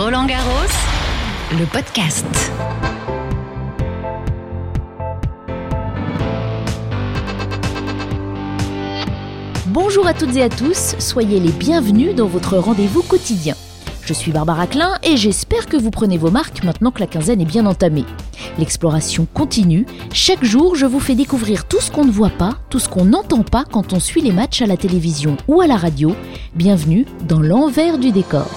Roland Garros, le podcast. Bonjour à toutes et à tous, soyez les bienvenus dans votre rendez-vous quotidien. Je suis Barbara Klein et j'espère que vous prenez vos marques maintenant que la quinzaine est bien entamée. L'exploration continue, chaque jour je vous fais découvrir tout ce qu'on ne voit pas, tout ce qu'on n'entend pas quand on suit les matchs à la télévision ou à la radio. Bienvenue dans l'envers du décor.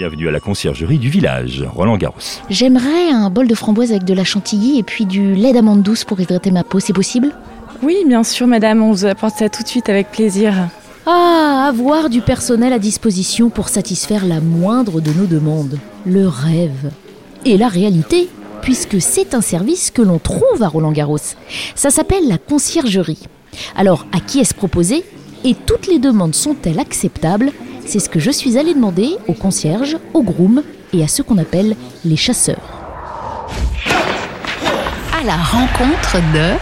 Bienvenue à la conciergerie du village, Roland Garros. J'aimerais un bol de framboise avec de la chantilly et puis du lait d'amande douce pour hydrater ma peau, c'est possible? Oui, bien sûr, madame, on vous apporte ça tout de suite avec plaisir. Ah, avoir du personnel à disposition pour satisfaire la moindre de nos demandes. Le rêve. Et la réalité, puisque c'est un service que l'on trouve à Roland Garros. Ça s'appelle la conciergerie. Alors, à qui est-ce proposé? Et toutes les demandes sont-elles acceptables? C'est ce que je suis allée demander aux concierges, aux grooms et à ceux qu'on appelle les chasseurs. À la rencontre de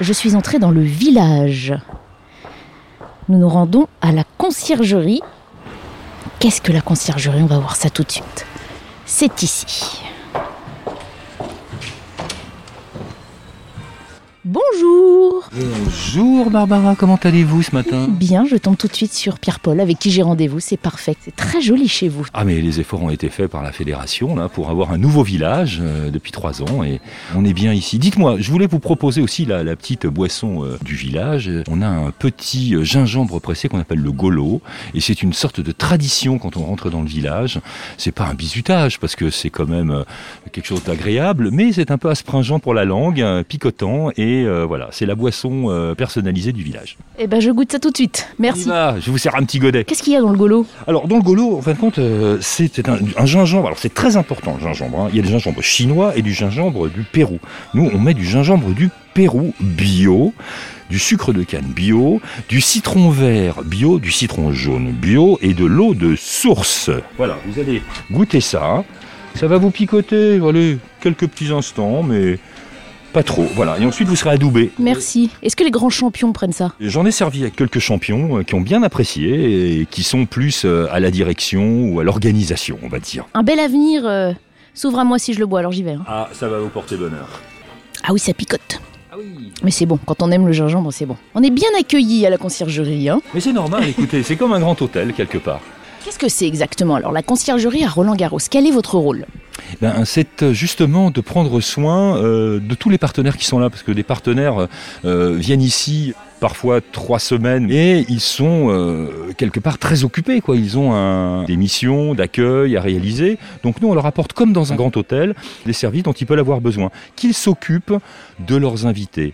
Je suis entrée dans le village. Nous nous rendons à la conciergerie. Qu'est-ce que la conciergerie? On va voir ça tout de suite. C'est ici. Bonjour Bonjour Barbara, comment allez-vous ce matin? Bien, je tombe tout de suite sur Pierre-Paul avec qui j'ai rendez-vous, c'est parfait. C'est très joli chez vous. Ah mais les efforts ont été faits par la fédération là pour avoir un nouveau village euh, depuis trois ans et on est bien ici. Dites-moi, je voulais vous proposer aussi la, la petite boisson euh, du village. On a un petit euh, gingembre pressé qu'on appelle le golo et c'est une sorte de tradition quand on rentre dans le village. C'est pas un bizutage parce que c'est quand même quelque chose d'agréable, mais c'est un peu astringent pour la langue, picotant et euh, voilà, c'est la boisson euh, personnalisée du village. Eh ben, je goûte ça tout de suite. On y Merci. va, je vous sers un petit godet. Qu'est-ce qu'il y a dans le golo? Alors dans le golo, en fin de compte, euh, c'est c'est un, un gingembre. Alors c'est très important le gingembre. hein. Il y a du gingembre chinois et du gingembre du Pérou. Nous, on met du gingembre du Pérou bio, du sucre de canne bio, du citron vert bio, du citron jaune bio et de l'eau de source. Voilà, vous allez goûter ça. Ça va vous picoter, allez, quelques petits instants, mais pas trop. Voilà, et ensuite vous serez adoubé. Merci. Est-ce que les grands champions prennent ça? J'en ai servi avec quelques champions euh, qui ont bien apprécié et qui sont plus euh, à la direction ou à l'organisation, on va dire. Un bel avenir euh, s'ouvre à moi si je le bois, alors j'y vais. hein. Ah, ça va vous porter bonheur. Ah oui, ça picote. Ah oui. Mais c'est bon, quand on aime le gingembre, c'est bon. On est bien accueillis à la conciergerie. Hein Mais c'est normal, écoutez, c'est comme un grand hôtel quelque part. Qu'est-ce que c'est exactement alors la conciergerie à Roland Garros? Quel est votre rôle? Ben, c'est euh, justement de prendre soin euh, de tous les partenaires qui sont là, parce que des partenaires euh, viennent ici parfois trois semaines et ils sont quelque part très occupés quoi. Ils ont des missions d'accueil à réaliser. Donc nous on leur apporte comme dans un grand hôtel des services dont ils peuvent avoir besoin qu'ils s'occupent de leurs invités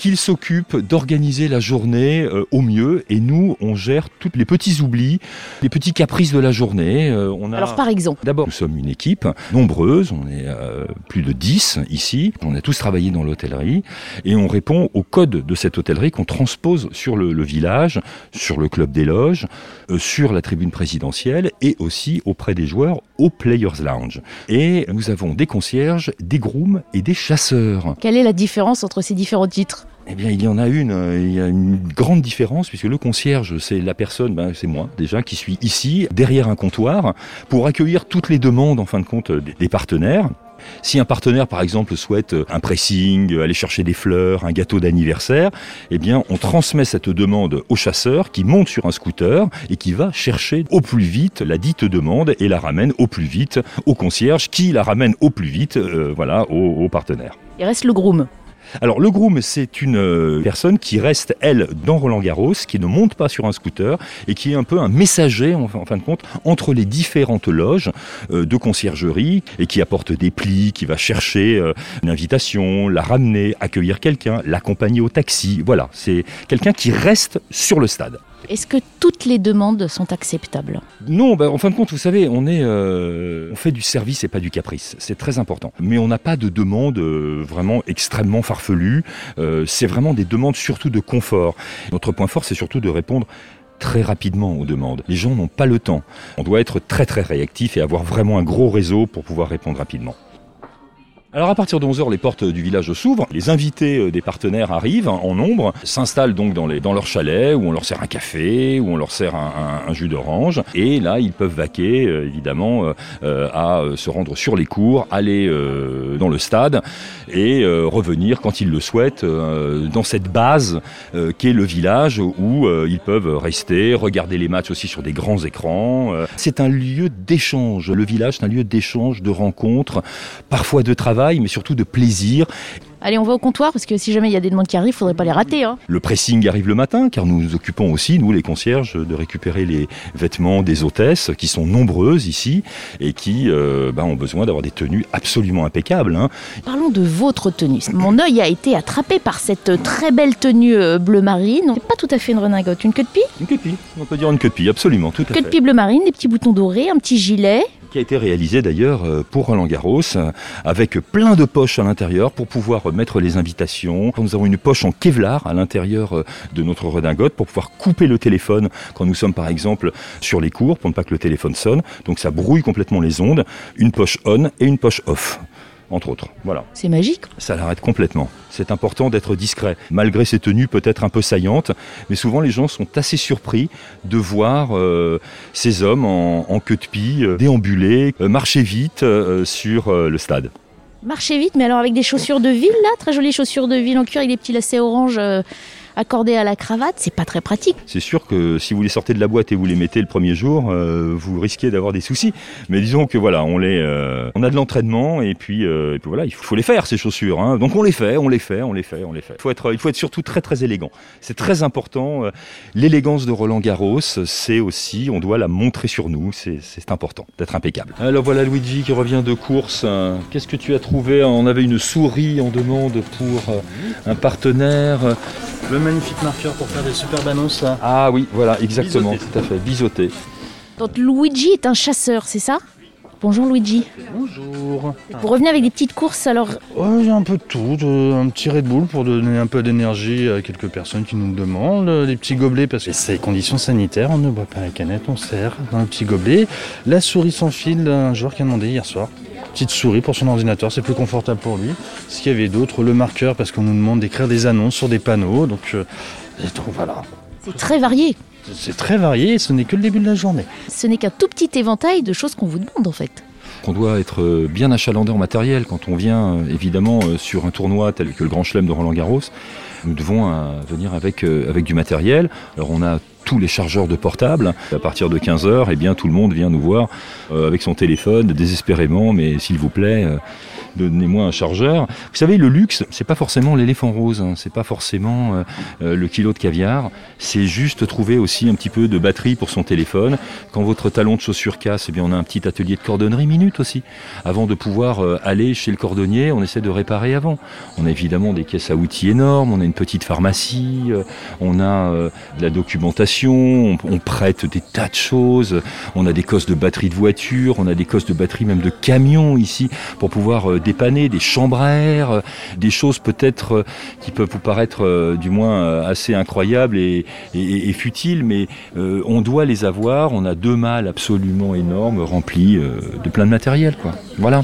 qu'ils s'occupent d'organiser la journée euh, au mieux. Et nous on gère tous les petits oublis les petits caprices de la journée. Euh, on a Alors par exemple, D'abord, nous sommes une équipe nombreuse, on est euh, plus de 10 ici, on a tous travaillé dans l'hôtellerie. Et on répond au code de cette hôtellerie qu'on transpose sur le, le village, sur le club des loges, euh, sur la tribune présidentielle et aussi auprès des joueurs au Players Lounge. Et nous avons des concierges, des grooms et des chasseurs. quelle est la différence entre ces différents titres? Eh bien, il y en a une, euh, il y a une grande différence puisque le concierge, c'est la personne, ben, c'est moi déjà, qui suis ici, derrière un comptoir, pour accueillir toutes les demandes, en fin de compte, des- partenaires. Si un partenaire, par exemple, souhaite euh, un pressing, euh, aller chercher des fleurs, un gâteau d'anniversaire, eh bien, on transmet cette demande au chasseur qui monte sur un scooter et qui va chercher au plus vite la dite demande et la ramène au plus vite au concierge qui la ramène au plus vite, voilà, au, au partenaire. Il reste le groom. Alors le groom, c'est une euh, personne qui reste, elle, dans Roland Garros, qui ne monte pas sur un scooter et qui est un peu un messager, en, fin de compte, entre les différentes loges euh, de conciergerie et qui apporte des plis, qui va chercher euh, une invitation, la ramener, accueillir quelqu'un, l'accompagner au taxi. Voilà, c'est quelqu'un qui reste sur le stade. Est-ce que toutes les demandes sont acceptables? Non, bah, en fin de compte, vous savez, euh, on fait du service et pas du caprice. C'est très important. Mais on n'a pas de demandes euh, vraiment extrêmement farfelues. Euh, c'est vraiment des demandes surtout de confort. Notre point fort, c'est surtout de répondre très rapidement aux demandes. Les gens n'ont pas le temps. On doit être très très réactif et avoir vraiment un gros réseau pour pouvoir répondre rapidement. Alors à partir de 11h, les portes du village s'ouvrent, les invités euh, des partenaires arrivent en nombre, s'installent donc dans, les, dans leur chalet où on leur sert un café, où on leur sert un, un- jus d'orange, et là ils peuvent vaquer euh, évidemment euh, à se rendre sur les cours, aller euh, dans le stade et euh, revenir quand ils le souhaitent dans cette base qu'est le village où ils peuvent rester, regarder les matchs aussi sur des grands écrans. C'est un lieu d'échange. Le village, c'est un lieu d'échange, de rencontres, parfois de travail, mais surtout de plaisir. Allez, on va au comptoir parce que si jamais il y a des demandes qui arrivent, faudrait pas les rater. Hein. Le pressing arrive le matin, car nous nous occupons aussi, nous les concierges, de récupérer les vêtements des hôtesses, qui sont nombreuses ici, et qui euh, ben, ont besoin d'avoir des tenues absolument impeccables. hein. Parlons de votre tenue. Mon œil a été attrapé par cette très belle tenue euh, bleu marine. C'est pas tout à fait une redingote, une queue de pie? Une queue de pie, on peut dire une queue de pie, absolument, tout à Queue de pie bleu marine, des petits boutons dorés, un petit gilet. Qui a été réalisé d'ailleurs euh, pour Roland Garros, euh, avec plein de poches à l'intérieur pour pouvoir mettre les invitations. Nous avons une poche en Kevlar à l'intérieur euh, de notre redingote pour pouvoir couper le téléphone quand nous sommes par exemple sur les cours, pour ne pas que le téléphone sonne. Donc ça brouille complètement les ondes. Une poche on et une poche off. Entre autres. Voilà. C'est magique. Ça l'arrête complètement. C'est important d'être discret, malgré ces tenues peut-être un peu saillantes, mais souvent les gens sont assez surpris de voir euh, ces hommes en, en queue de pie euh, déambuler, euh, marcher vite sur le stade. Marchez vite, mais alors avec des chaussures de ville, là, très jolies chaussures de ville en cuir avec des petits lacets orange accordés à la cravate, c'est pas très pratique. C'est sûr que si vous les sortez de la boîte et vous les mettez le premier jour, euh, vous risquez d'avoir des soucis. Mais disons que voilà, on les, euh, on a de l'entraînement et puis, euh, et puis voilà, il faut, faut les faire ces chaussures. hein. Donc on les fait, on les fait, on les fait, on les fait. Il faut être, il faut être surtout très très élégant. C'est très important. L'élégance de Roland Garros, c'est aussi, on doit la montrer sur nous. C'est important d'être impeccable. Alors voilà Luigi qui revient de course. Euh, Qu'est-ce que tu as trouvé? On avait une souris en demande pour un partenaire. Le magnifique marqueur pour faire des superbes annonces là. Ah oui, voilà, exactement, tout à fait, biseauté. Donc Luigi est un chasseur, c'est ça? Bonjour Luigi. Bonjour. Vous revenez avec des petites courses, alors? Ouais, j'ai un peu de tout, un petit Red Bull pour donner un peu d'énergie à quelques personnes qui nous le demandent, euh, des petits gobelets parce que c'est les conditions sanitaires, on ne boit pas la canette, on sert dans le petit gobelet. La souris sans fil, un joueur qui a demandé hier soir. Petite souris pour son ordinateur, c'est plus confortable pour lui. Ce qu'il y avait d'autre, le marqueur parce qu'on nous demande d'écrire des annonces sur des panneaux, donc, euh, donc voilà. c'est très varié. C'est très varié et ce n'est que le début de la journée. Ce n'est qu'un tout petit éventail de choses qu'on vous demande en fait. On doit être euh, bien achalandé en matériel quand on vient euh, évidemment euh, sur un tournoi tel que le Grand Chelem de Roland Garros. Nous devons venir avec, avec du matériel. Alors on a tous les chargeurs de portable. À partir de 15h, eh bien tout le monde vient nous voir euh, avec son téléphone désespérément, mais s'il vous plaît, euh, donnez-moi un chargeur. Vous savez, le luxe, c'est pas forcément l'éléphant rose, hein, c'est pas forcément euh, le kilo de caviar, c'est juste trouver aussi un petit peu de batterie pour son téléphone. Quand votre talon de chaussure casse, eh bien on a un petit atelier de cordonnerie minute aussi. Avant de pouvoir aller chez le cordonnier, on essaie de réparer avant. On a évidemment des caisses à outils énormes, on a une petite pharmacie, on a de la documentation, on, prête des tas de choses, on a des cosses de batterie de voiture, on a des cosses de batterie même de camions ici pour pouvoir euh, dépanner, des chambres à air, euh, des choses peut-être euh, qui peuvent vous paraître du moins assez incroyables et, futiles, mais on doit les avoir. On a deux malles absolument énormes remplis de plein de matériel. Quoi. Voilà.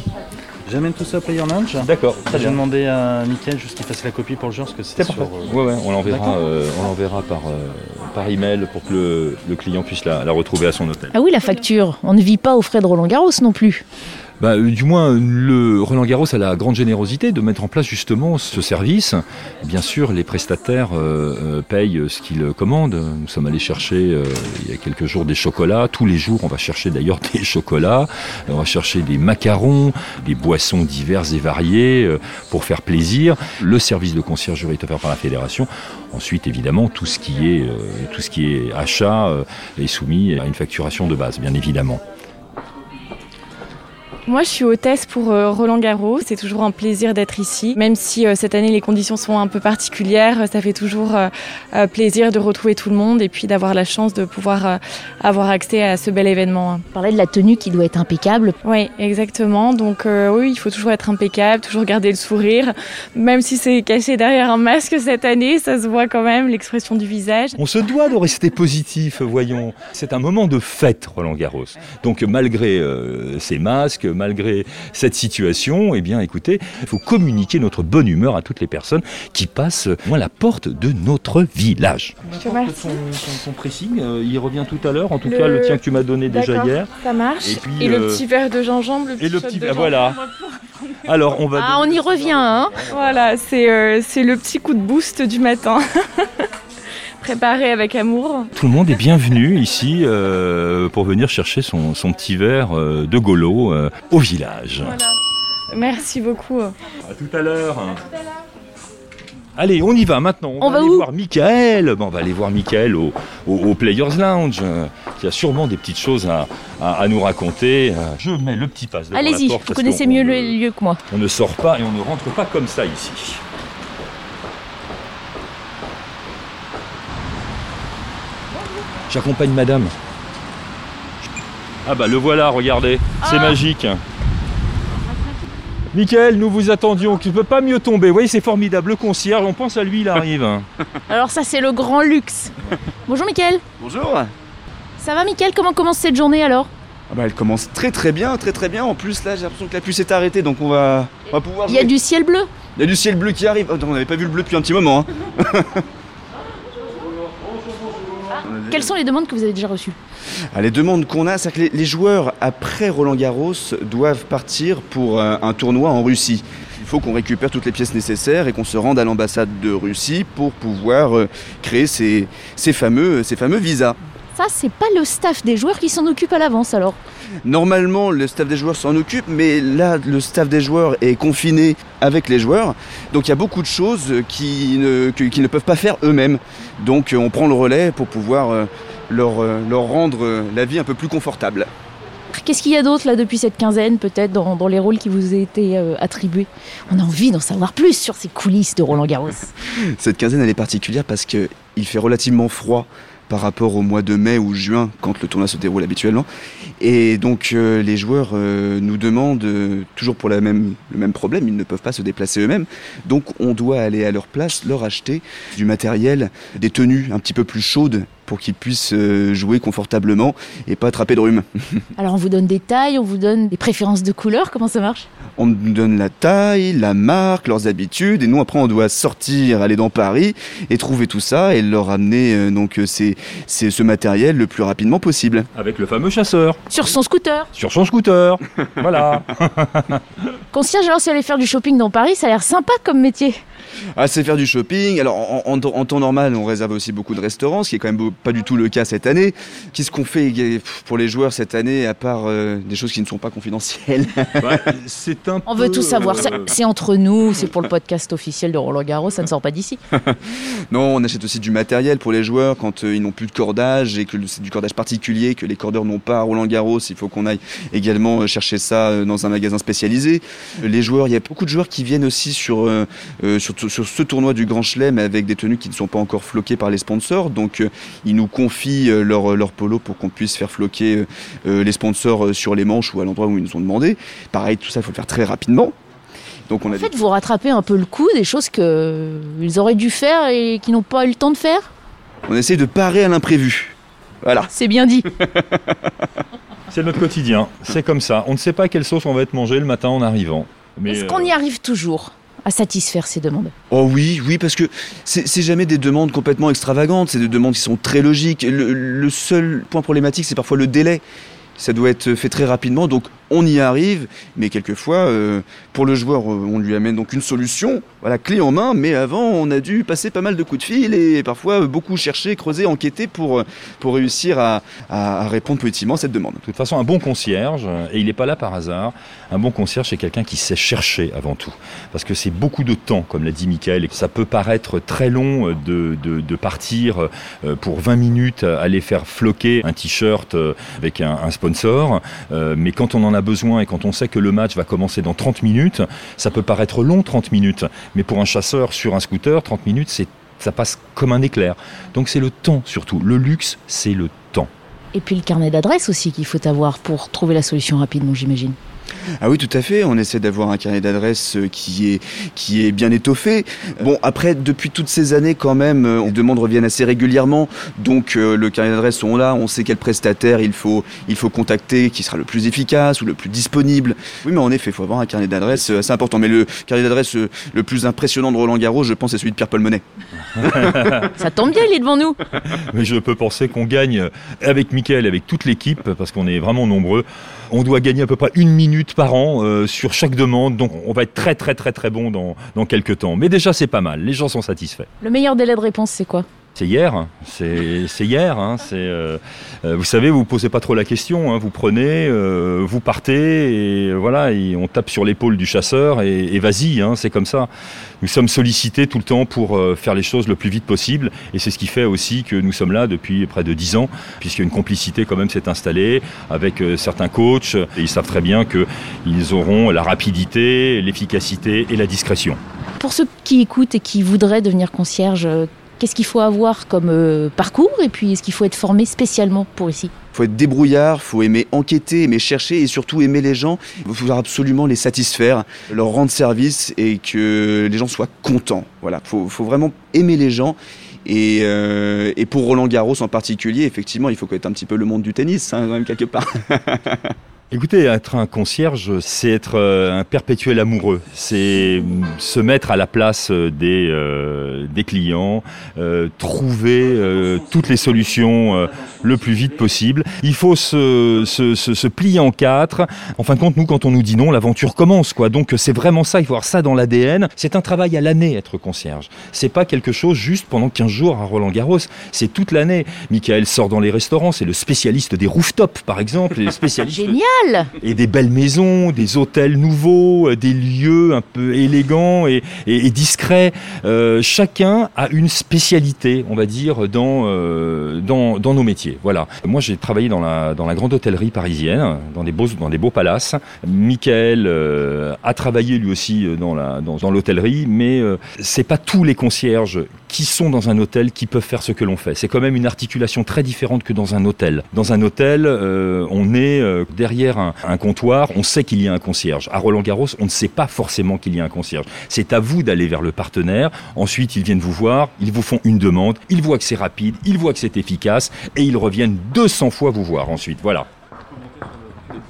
J'amène tout ça au Player Lounge. D'accord, J'ai demandé à Mickaël juste qu'il fasse la copie pour le joueur parce que c'est sur. euh, Ouais, ouais, on l'enverra, D'accord. euh, on l'enverra par, euh, par email pour que le, le client puisse la, la retrouver à son hôtel. Ah oui, la facture. On ne vit pas aux frais de Roland Garros non plus. Bah, euh, du moins, le Roland Garros a la grande générosité de mettre en place justement ce service. Bien sûr, les prestataires euh, euh, payent ce qu'ils commandent. Nous sommes allés chercher euh, il y a quelques jours des chocolats. Tous les jours, on va chercher d'ailleurs des chocolats. On va chercher des macarons, des boissons diverses et variées euh, pour faire plaisir. Le service de conciergerie est offert par la fédération. Ensuite, évidemment, tout ce qui est, euh, tout ce qui est achat euh, est soumis à une facturation de base, bien évidemment. Moi, je suis hôtesse pour euh, Roland Garros. C'est toujours un plaisir d'être ici. Même si euh, cette année, les conditions sont un peu particulières, ça fait toujours euh, euh, plaisir de retrouver tout le monde et puis d'avoir la chance de pouvoir euh, avoir accès à ce bel événement. On parlait de la tenue qui doit être impeccable. Oui, exactement. Donc euh, oui, il faut toujours être impeccable, toujours garder le sourire. Même si c'est caché derrière un masque cette année, ça se voit quand même, l'expression du visage. On se doit de rester positif, voyons. C'est un moment de fête, Roland Garros. Donc malgré euh, ces masques, malgré cette situation, eh bien écoutez, il faut communiquer notre bonne humeur à toutes les personnes qui passent moins la porte de notre village. Je remercie. Son, son- son pressing, euh, il revient tout à l'heure, en tout Le- cas le tien que tu m'as donné déjà hier. Ça marche. Et Et, puis, le euh, petit verre de gingembre. Le et le petit- de ah, voilà. Alors on va... Ah, on y revient, hein Voilà, c'est euh, c'est le petit coup de boost du matin. Préparé avec amour. Tout le monde est bienvenu ici euh, pour venir chercher son, son petit verre euh, de golo euh, au village. Voilà. Merci beaucoup. À tout à l'heure. Allez, on y va maintenant. On va aller voir Michael. Bon, on va aller voir Michael au, au- au Players Lounge, euh, qui a sûrement des petites choses à, à- à nous raconter. Euh, Je mets le petit passe devant Allez-y, la porte vous connaissez mieux le lieu que moi. On ne sort pas et on ne rentre pas comme ça ici. J'accompagne madame. Ah bah le voilà, regardez, c'est magique. Michael, nous vous attendions, tu ne peux pas mieux tomber. Vous voyez, c'est formidable, le concierge, on pense à lui, il arrive. Alors ça, c'est le grand luxe. Bonjour, Mickaël. Bonjour ah Ça va, Mickaël Comment commence cette journée alors? Bah, Elle commence très très bien, très très bien. En plus là j'ai l'impression que la pluie s'est arrêtée donc on va, on va pouvoir Il y a du ciel bleu? Il y a du ciel bleu qui arrive. Oh, on n'avait pas vu le bleu depuis un petit moment. hein. Quelles sont les demandes que vous avez déjà reçues Ah, les demandes qu'on a, c'est que les, les joueurs après Roland Garros doivent partir pour un, un tournoi en Russie. Il faut qu'on récupère toutes les pièces nécessaires et qu'on se rende à l'ambassade de Russie pour pouvoir euh, créer ces, ces fameux, ces fameux visas. Ça, c'est pas le staff des joueurs qui s'en occupe à l'avance alors. Normalement, le staff des joueurs s'en occupe, mais là, le staff des joueurs est confiné avec les joueurs. Donc il y a beaucoup de choses qui ne, qu'ils ne peuvent pas faire eux-mêmes. Donc euh, on prend le relais pour pouvoir euh, leur, euh, leur rendre la vie un peu plus confortable. Qu'est-ce qu'il y a d'autre là depuis cette quinzaine, peut-être, dans, dans les rôles qui vous ont été euh, attribués? On a envie d'en savoir plus sur ces coulisses de Roland Garros. Cette quinzaine, elle est particulière parce qu'il fait relativement froid par rapport au mois de mai ou juin quand le tournoi se déroule habituellement. Et donc euh, les joueurs euh, nous demandent, euh, toujours pour le même problème, ils ne peuvent pas se déplacer eux-mêmes. Donc on doit aller à leur place, leur acheter du matériel, des tenues un petit peu plus chaudes pour qu'ils puissent euh, jouer confortablement et pas attraper de rhume. Alors on vous donne des tailles, on vous donne des préférences de couleurs, comment ça marche? On nous donne la taille, la marque, leurs habitudes, et nous après on doit sortir, aller dans Paris et trouver tout ça et leur amener euh, donc euh, ces- ces- ce matériel le plus rapidement possible. Avec le fameux chasseur, Sur son scooter. sur son scooter. voilà. Concierge, alors si aller faire du shopping dans Paris, ça a l'air sympa comme métier. Ah, c'est faire du shopping. Alors en, en- en temps normal, on réserve aussi beaucoup de restaurants, ce qui est quand même beau- pas du tout le cas cette année. Qu'est-ce qu'on fait pour les joueurs cette année, à part euh, des choses qui ne sont pas confidentielles? C'est un On veut tout savoir. euh, C'est entre nous, c'est pour le podcast officiel de Roland Garros, ça ne sort pas d'ici. Non, on achète aussi du matériel pour les joueurs quand euh, ils n'ont plus de cordage et que c'est du cordage particulier que les cordeurs n'ont pas à Roland Garros. Il faut qu'on aille également chercher ça dans un magasin spécialisé. Les joueurs, il y a beaucoup de joueurs qui viennent aussi sur, euh, euh, sur, sur ce tournoi du Grand Chelem avec des tenues qui ne sont pas encore floquées par les sponsors. Donc euh, ils nous confient leur, leur polo pour qu'on puisse faire floquer euh, les sponsors sur les manches ou à l'endroit où ils nous ont demandé. Pareil, tout ça, il faut le faire très rapidement. Donc on a En des fait, vous rattrapez un peu le coup des choses qu'ils auraient dû faire et qui n'ont pas eu le temps de faire? on essaye de parer à l'imprévu. Voilà. C'est bien dit. C'est notre quotidien, c'est comme ça. On ne sait pas quelle sauce on va être mangé le matin en arrivant. Mais, Est-ce qu'on euh, y arrive toujours à satisfaire ces demandes? Oh oui, oui, parce que c'est c'est jamais des demandes complètement extravagantes, c'est des demandes qui sont très logiques. Le, le seul point problématique, c'est parfois le délai. Ça doit être fait très rapidement, donc on y arrive, mais quelquefois, euh, pour le joueur, euh, on lui amène donc une solution, voilà, clé en main, mais avant, on a dû passer pas mal de coups de fil et parfois euh, beaucoup chercher, creuser, enquêter pour, euh, pour réussir à, répondre positivement à cette demande. De toute façon, un bon concierge, et il n'est pas là par hasard, un bon concierge, c'est quelqu'un qui sait chercher avant tout. Parce que c'est beaucoup de temps, comme l'a dit Michael, et ça peut paraître très long de, de- partir pour 20 minutes, aller faire floquer un t-shirt avec un, un Euh, Mais quand on en a besoin et quand on sait que le match va commencer dans 30 minutes, ça peut paraître long 30 minutes. Mais pour un chasseur sur un scooter, 30 minutes, c'est ça passe comme un éclair. Donc c'est le temps surtout. Le luxe, c'est le temps. Et puis le carnet d'adresses aussi qu'il faut avoir pour trouver la solution rapidement, j'imagine. Ah oui, tout à fait. On essaie d'avoir un carnet d'adresses euh, qui est, qui est bien étoffé. Bon, après, depuis toutes ces années, quand même, euh, les demandes reviennent assez régulièrement. Donc, euh, le carnet d'adresses, on l'a. On sait quel prestataire il faut, il faut contacter, qui sera le plus efficace ou le plus disponible. Oui, mais en effet, il faut avoir un carnet d'adresses assez important. Mais le carnet d'adresses le plus impressionnant de Roland Garros, je pense, c'est celui de Pierre-Paul Monet. Ça tombe bien, il est devant nous. Mais je peux penser qu'on gagne avec Mickaël, avec toute l'équipe, parce qu'on est vraiment nombreux. On doit gagner à peu près une minute par an euh, sur chaque demande, donc on va être très très très très bon dans, dans quelques temps. Mais déjà c'est pas mal, les gens sont satisfaits. Le meilleur délai de réponse, c'est quoi? C'est hier, c'est c'est hier. Hein, euh, euh, vous savez, vous posez pas trop la question. hein, vous prenez, euh, vous partez, et voilà, on tape sur l'épaule du chasseur et, vas-y. hein, c'est comme ça. Nous sommes sollicités tout le temps pour faire les choses le plus vite possible, et c'est ce qui fait aussi que nous sommes là depuis près de dix ans, puisqu'une complicité quand même s'est installée avec certains coachs. Et ils savent très bien que ils auront la rapidité, l'efficacité et la discrétion. Pour ceux qui écoutent et qui voudraient devenir concierge, qu'est-ce qu'il faut avoir comme euh, parcours Et puis, est-ce qu'il faut être formé spécialement pour ici? Faut être débrouillard, faut aimer enquêter, aimer chercher et surtout aimer les gens. Il faut absolument les satisfaire, leur rendre service et que les gens soient contents. Voilà, faut, faut vraiment aimer les gens. Et, euh, et pour Roland Garros en particulier, effectivement, il faut connaître un petit peu le monde du tennis, hein, quand même quelque part. Écoutez, être un concierge, c'est être euh, un perpétuel amoureux. C'est se mettre à la place euh, des, euh, des clients, euh, trouver euh, toutes les solutions euh, le plus vite possible. Il faut se, se, se, se plier en quatre. En fin de compte, nous, quand on nous dit non, l'aventure commence. quoi. Donc c'est vraiment ça, il faut avoir ça dans l'ADN. C'est un travail à l'année, être concierge. C'est pas quelque chose juste pendant 15 jours à Roland Garros. C'est toute l'année. Michael sort dans les restaurants, c'est le spécialiste des rooftops, par exemple. Les spécialistes Génial et des belles maisons, des hôtels nouveaux, euh, des lieux un peu élégants et, et- et discrets. Euh, chacun a une spécialité, on va dire, dans, euh, dans, dans nos métiers. Voilà. Moi, j'ai travaillé dans la, dans la grande hôtellerie parisienne, dans des beaux, dans des beaux palaces. Michael a travaillé lui aussi dans la, dans, dans l'hôtellerie, mais c'est pas tous les concierges qui sont dans un hôtel qui peuvent faire ce que l'on fait. C'est quand même une articulation très différente que dans un hôtel. Dans un hôtel, euh, on est euh, derrière un, un comptoir, on sait qu'il y a un concierge. À Roland Garros, on ne sait pas forcément qu'il y a un concierge. C'est à vous d'aller vers le partenaire. Ensuite, ils viennent vous voir, ils vous font une demande, ils voient que c'est rapide, ils voient que c'est efficace, et ils reviennent 200 fois vous voir ensuite. Voilà.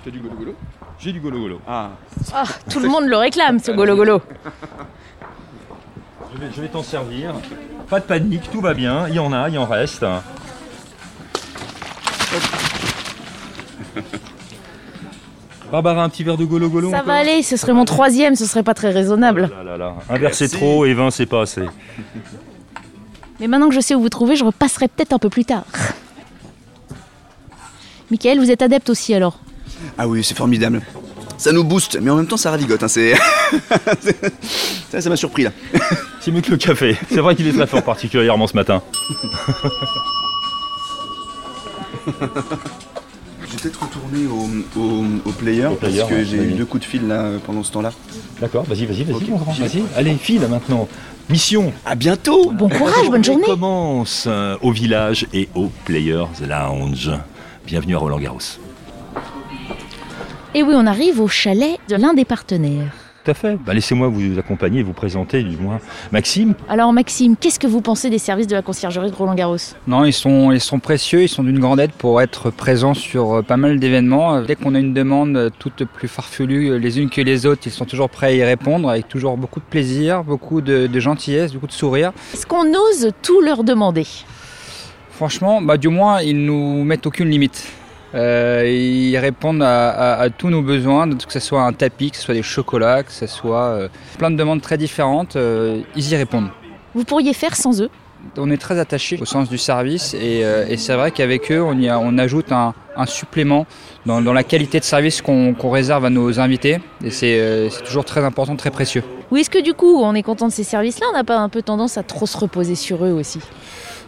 T'as du golo-golo? J'ai du golo-golo. Ah. Ah, Tout le monde le réclame, ce golo-golo. Je vais, je vais t'en servir. Pas de panique, tout va bien. Il y en a, il y en reste. Barbara, un petit verre de golo golo Ça va aller, ce serait mon troisième, ce serait pas très raisonnable. Oh là là là. Un verre c'est trop et 20 c'est pas assez. Mais maintenant que je sais où vous trouvez, je repasserai peut-être un peu plus tard. Michael, vous êtes adepte aussi alors Ah oui, c'est formidable. Ça nous booste, mais en même temps ça ravigote. Hein, c'est... ça, ça m'a surpris là. C'est mieux que le café. C'est vrai qu'il est très fort particulièrement ce matin. Je vais peut-être retourner au, au, au player, Au player, parce que ouais, j'ai eu deux coups de fil là euh, pendant ce temps-là. D'accord, vas-y, vas-y, vas-y, Ok. mon grand, vas-y. Allez, file maintenant. Mission. À bientôt Bon courage, bonne journée commence euh, au village et au Players Lounge. Bienvenue à Roland Garros. Et oui, on arrive au chalet de l'un des partenaires. Tout à fait. Bah, Laissez-moi vous accompagner et vous présenter du moins Maxime. Alors Maxime, qu'est-ce que vous pensez des services de la conciergerie de Roland Garros Non, ils sont, ils sont précieux, ils sont d'une grande aide pour être présents sur euh, pas mal d'événements. Dès qu'on a une demande euh, toute plus farfelue euh, les unes que les autres, ils sont toujours prêts à y répondre avec toujours beaucoup de plaisir, beaucoup de, de gentillesse, beaucoup de sourire. Est-ce qu'on ose tout leur demander? Franchement, bah, du moins, ils nous mettent aucune limite. Euh, ils répondent à, à- à tous nos besoins, que ce soit un tapis, que ce soit des chocolats, que ce soit euh, plein de demandes très différentes, euh, ils y répondent. Vous pourriez faire sans eux? On est très attaché au sens du service et, euh, et c'est vrai qu'avec eux, on, y a- on ajoute un, un supplément dans, dans la qualité de service qu'on réserve à nos invités et c'est euh, c'est toujours très important, très précieux. Ou est-ce que du coup, on est content de ces services-là? On n'a pas un peu tendance à trop se reposer sur eux aussi?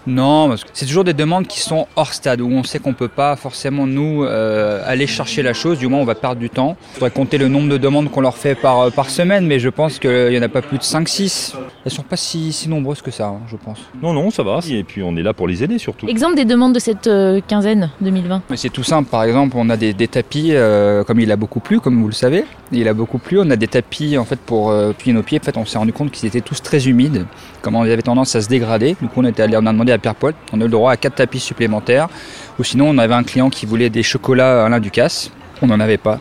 Non, parce que c'est toujours des demandes qui sont hors stade, où on sait qu'on peut pas forcément nous euh, aller chercher la chose, du moins on va perdre du temps. Il faudrait compter le nombre de demandes qu'on leur fait par, euh, par semaine, mais je pense qu'il n'y en a pas plus de 5-6. Elles sont pas si, si nombreuses que ça, hein, je pense. Non, non, ça va. Et puis on est là pour les aider surtout. Exemple des demandes de cette euh, quinzaine 2020. Mais c'est tout simple, par exemple, on a des, des tapis, euh, comme il a beaucoup plu, comme vous le savez, il a beaucoup plu, on a des tapis en fait pour euh, plier nos pieds, en fait on s'est rendu compte qu'ils étaient tous très humides, comment ils avaient tendance à se dégrader, du coup on, était allé, on a demandé à On a le droit à quatre tapis supplémentaires, ou sinon on avait un client qui voulait des chocolats Alain Ducasse, on n'en avait pas,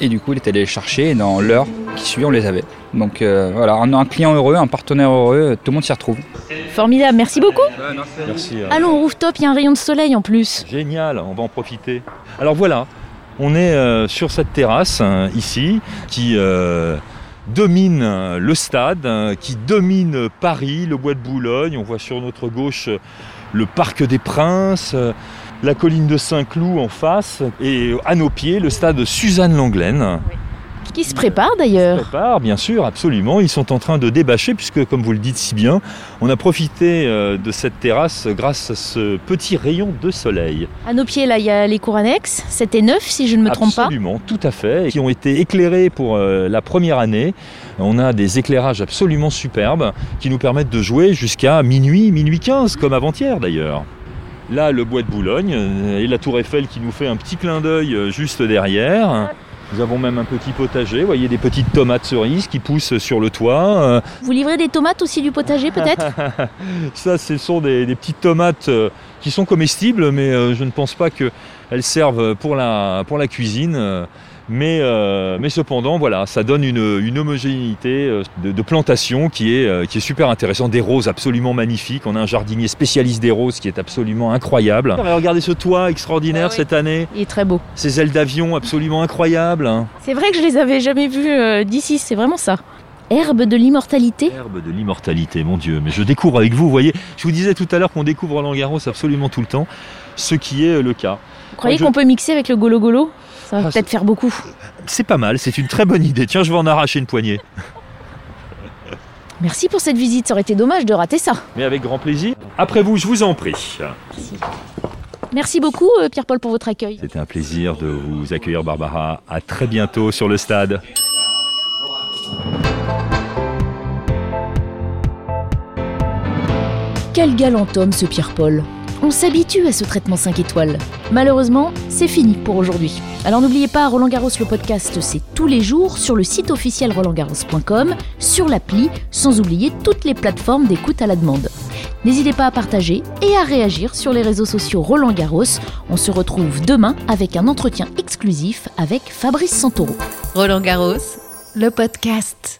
et du coup il était allé les chercher, et dans l'heure qui suit on les avait. Donc euh, voilà, un, un client heureux, un partenaire heureux, tout le monde s'y retrouve. Formidable, merci beaucoup. Merci. hein. Allons au rooftop, il y a un rayon de soleil en plus. Génial, on va en profiter. Alors voilà, on est euh, sur cette terrasse hein, ici qui euh, domine euh, le stade, hein, qui domine Paris, le bois de Boulogne. On voit sur notre gauche euh, le parc des Princes, euh, la colline de Saint-Cloud en face et à nos pieds le stade Suzanne Langlaine. Qui se prépare d'ailleurs. prépare, bien sûr, absolument. Ils sont en train de débâcher, puisque, comme vous le dites si bien, on a profité euh, de cette terrasse grâce à ce petit rayon de soleil. À nos pieds, là, il y a les cours annexes. C'était neuf, si je ne me trompe pas. Absolument, tout à fait. Qui ont été éclairés pour euh, la première année. On a des éclairages absolument superbes qui nous permettent de jouer jusqu'à minuit, minuit 15, comme avant-hier d'ailleurs. Là, le bois de Boulogne euh, et la tour Eiffel qui nous fait un petit clin d'œil juste derrière. Nous avons même un petit potager, vous voyez des petites tomates cerises qui poussent sur le toit. Euh, Vous livrez des tomates aussi du potager, peut-être? Ça, ce sont des, des petites tomates euh, qui sont comestibles, mais euh, je ne pense pas qu'elles servent pour la, pour la cuisine. Euh, Mais, euh, mais cependant, voilà, ça donne une, une homogénéité euh, de, de plantation qui est, euh, qui est super intéressante. Des roses absolument magnifiques. On a un jardinier spécialiste des roses qui est absolument incroyable. Regardez ce toit extraordinaire Ah oui. cette année. Il est très beau. Ces ailes d'avion absolument incroyables. hein. C'est vrai que je les avais jamais vus euh, d'ici, c'est vraiment ça. Herbe de l'immortalité Herbe de l'immortalité, mon Dieu. Mais je découvre avec vous, vous voyez. Je vous disais tout à l'heure qu'on découvre Roland Garros absolument tout le temps, ce qui est le cas. Vous croyez Je- qu'on peut mixer avec le golo-golo Ça va Ah, peut-être faire beaucoup. C'est pas mal, c'est une très bonne idée. Tiens, je vais en arracher une poignée. Merci pour cette visite, ça aurait été dommage de rater ça. Mais avec grand plaisir. Après vous, je vous en prie. Merci beaucoup euh, Pierre-Paul pour votre accueil. C'était un plaisir de vous accueillir, Barbara. À très bientôt sur le stade. Quel galant homme ce Pierre-Paul. On s'habitue à ce traitement 5 étoiles. Malheureusement, c'est fini pour aujourd'hui. Alors n'oubliez pas, Roland Garros le podcast, c'est tous les jours sur le site officiel rolandgarros.com, sur l'appli, sans oublier toutes les plateformes d'écoute à la demande. N'hésitez pas à partager et à réagir sur les réseaux sociaux Roland Garros. On se retrouve demain avec un entretien exclusif avec Fabrice Santoro. Roland Garros, le podcast.